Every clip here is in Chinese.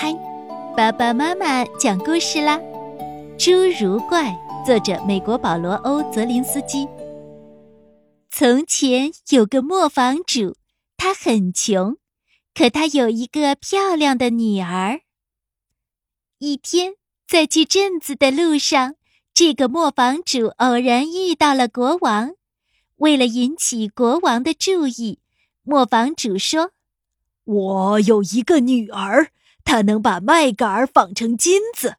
嗨，爸爸妈妈讲故事啦！《侏儒怪》作者美国保罗·欧·泽林斯基。从前有个磨坊主，他很穷，可他有一个漂亮的女儿。一天，在去镇子的路上，这个磨坊主偶然遇到了国王。为了引起国王的注意，磨坊主说：“我有一个女儿。”他能把麦秆纺成金子。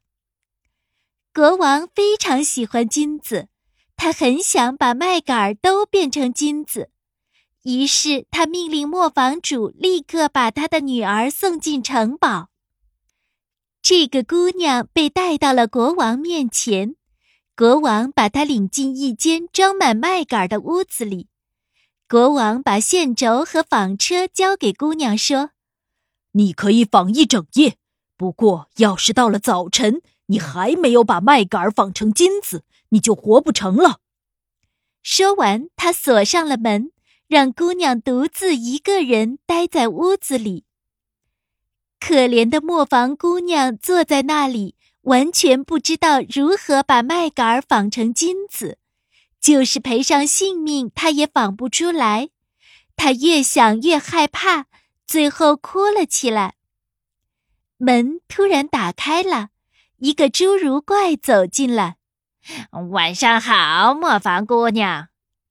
国王非常喜欢金子，他很想把麦秆都变成金子。于是他命令磨坊主立刻把他的女儿送进城堡。这个姑娘被带到了国王面前，国王把她领进一间装满麦秆的屋子里。国王把线轴和纺车交给姑娘，说。你可以纺一整夜，不过要是到了早晨，你还没有把麦秆纺成金子，你就活不成了。说完，他锁上了门，让姑娘独自一个人待在屋子里。可怜的磨坊姑娘坐在那里，完全不知道如何把麦秆纺成金子，就是赔上性命，她也纺不出来。她越想越害怕。最后哭了起来。门突然打开了，一个侏儒怪走进来。晚上好，磨坊姑娘。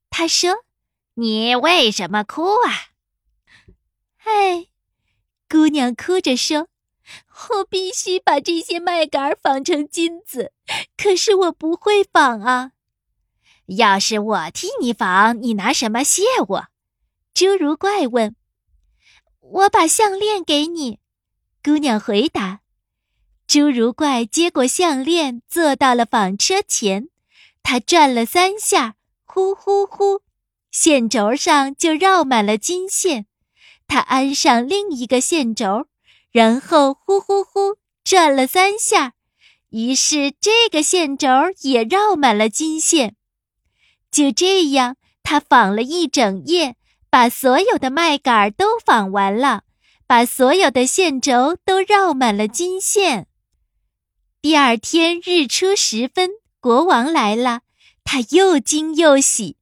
他说：“你为什么哭啊？”哎，姑娘哭着说：“我必须把这些麦秆纺成金子，可是我不会纺啊。要是我替你纺，你拿什么谢我？”侏儒怪问。我把项链给你，姑娘回答。侏儒怪接过项链，坐到了纺车前。他转了三下，呼呼呼，线轴上就绕满了金线。他安上另一个线轴，然后呼呼呼转了三下，于是这个线轴也绕满了金线。就这样，他纺了一整夜。把所有的麦秆都纺完了，把所有的线轴都绕满了金线。第二天日出时分，国王来了，他又惊又喜，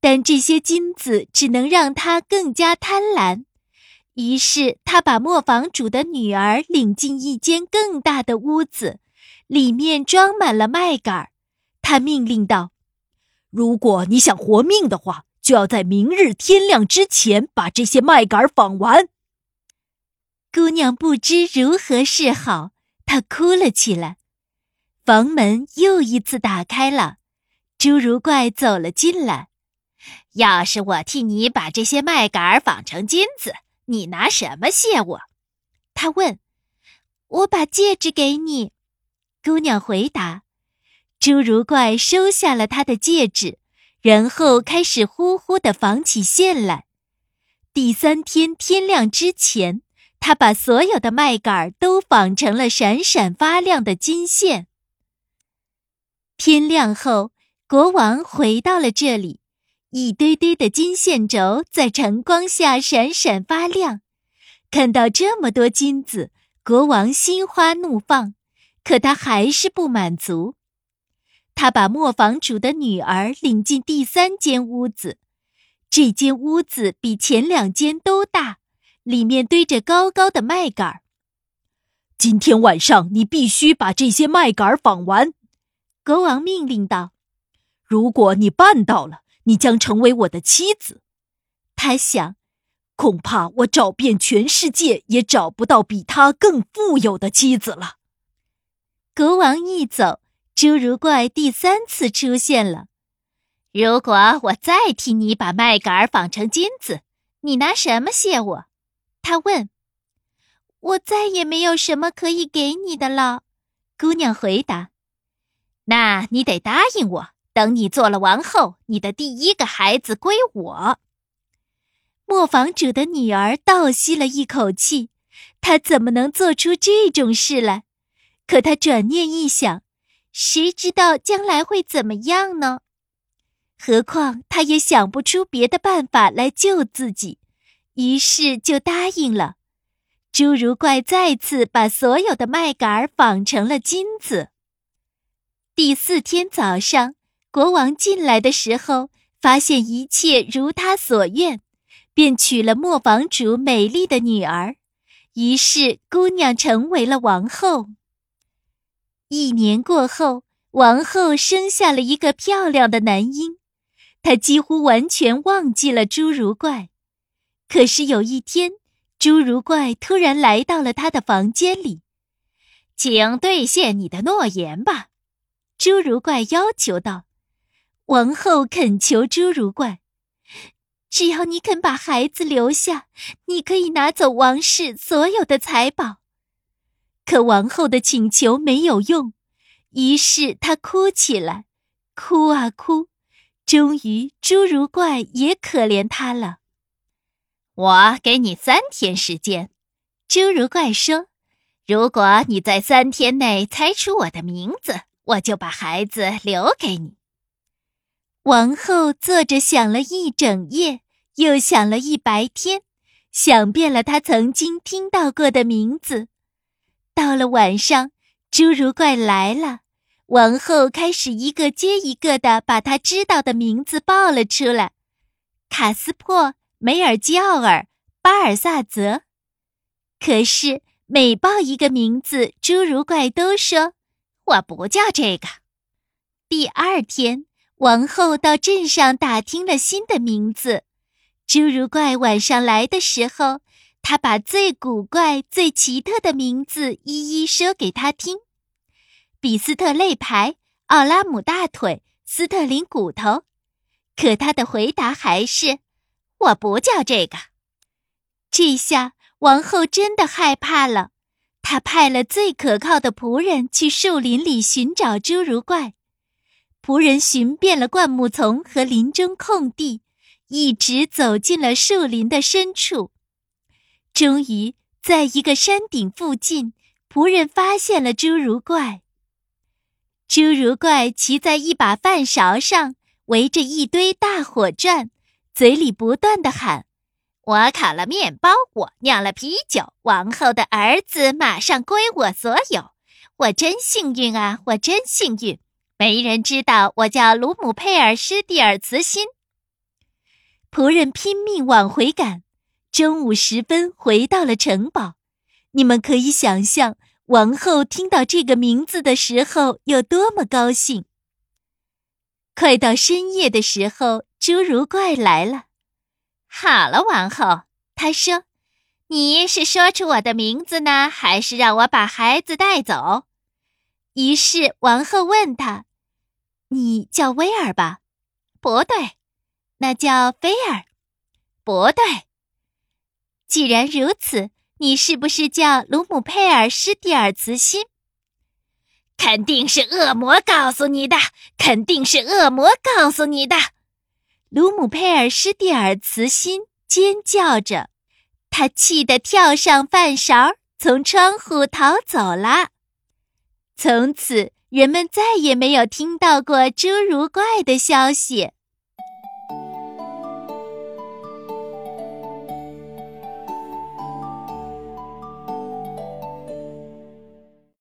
但这些金子只能让他更加贪婪。于是他把磨坊主的女儿领进一间更大的屋子，里面装满了麦秆。他命令道：“如果你想活命的话。”就要在明日天亮之前把这些麦秆纺完。姑娘不知如何是好，她哭了起来。房门又一次打开了，侏儒怪走了进来。要是我替你把这些麦秆纺成金子，你拿什么谢我？他问。我把戒指给你，姑娘回答。侏儒怪收下了他的戒指。然后开始呼呼地纺起线来。第三天天亮之前，他把所有的麦秆都纺成了闪闪发亮的金线。天亮后，国王回到了这里，一堆堆的金线轴在晨光下闪闪发亮。看到这么多金子，国王心花怒放，可他还是不满足。他把磨坊主的女儿领进第三间屋子，这间屋子比前两间都大，里面堆着高高的麦秆。今天晚上你必须把这些麦秆纺完，国王命令道。如果你办到了，你将成为我的妻子。他想，恐怕我找遍全世界也找不到比他更富有的妻子了。国王一走。侏儒怪第三次出现了。如果我再替你把麦秆纺成金子，你拿什么谢我？他问。我再也没有什么可以给你的了，姑娘回答。那你得答应我，等你做了王后，你的第一个孩子归我。磨坊主的女儿倒吸了一口气，她怎么能做出这种事来？可她转念一想。谁知道将来会怎么样呢？何况他也想不出别的办法来救自己，于是就答应了。侏儒怪再次把所有的麦秆纺成了金子。第四天早上，国王进来的时候，发现一切如他所愿，便娶了磨坊主美丽的女儿，于是姑娘成为了王后。一年过后，王后生下了一个漂亮的男婴，她几乎完全忘记了侏儒怪。可是有一天，侏儒怪突然来到了他的房间里，请兑现你的诺言吧，侏儒怪要求道。王后恳求侏儒怪：“只要你肯把孩子留下，你可以拿走王室所有的财宝。”可王后的请求没有用，于是她哭起来，哭啊哭，终于侏儒怪也可怜她了。我给你三天时间，侏儒怪说：“如果你在三天内猜出我的名字，我就把孩子留给你。”王后坐着想了一整夜，又想了一白天，想遍了她曾经听到过的名字。到了晚上，侏儒怪来了，王后开始一个接一个的把他知道的名字报了出来：卡斯珀。梅尔基奥尔、巴尔萨泽，可是每报一个名字，侏儒怪都说：“我不叫这个。”第二天，王后到镇上打听了新的名字。侏儒怪晚上来的时候，他把最古怪、最奇特的名字一一说给他听：比斯特肋排、奥拉姆大腿、斯特林骨头。可他的回答还是。我不叫这个。这下王后真的害怕了，她派了最可靠的仆人去树林里寻找侏儒怪。仆人寻遍了灌木丛和林中空地，一直走进了树林的深处。终于，在一个山顶附近，仆人发现了侏儒怪。侏儒怪骑在一把饭勺上，围着一堆大火转。嘴里不断的喊：“我烤了面包，我酿了啤酒，王后的儿子马上归我所有。我真幸运啊！我真幸运！没人知道我叫鲁姆佩尔施蒂尔茨辛。”仆人拼命往回赶，中午时分回到了城堡。你们可以想象，王后听到这个名字的时候有多么高兴。快到深夜的时候。侏儒怪来了，好了，王后，他说：“你是说出我的名字呢，还是让我把孩子带走？”于是王后问他：“你叫威尔吧？”“不对。”“那叫菲尔？”“不对。”“既然如此，你是不是叫鲁姆佩尔施蒂尔茨辛？”“肯定是恶魔告诉你的，肯定是恶魔告诉你的。”鲁姆佩尔施蒂尔茨辛尖叫着，他气得跳上饭勺，从窗户逃走了。从此，人们再也没有听到过侏儒怪的消息。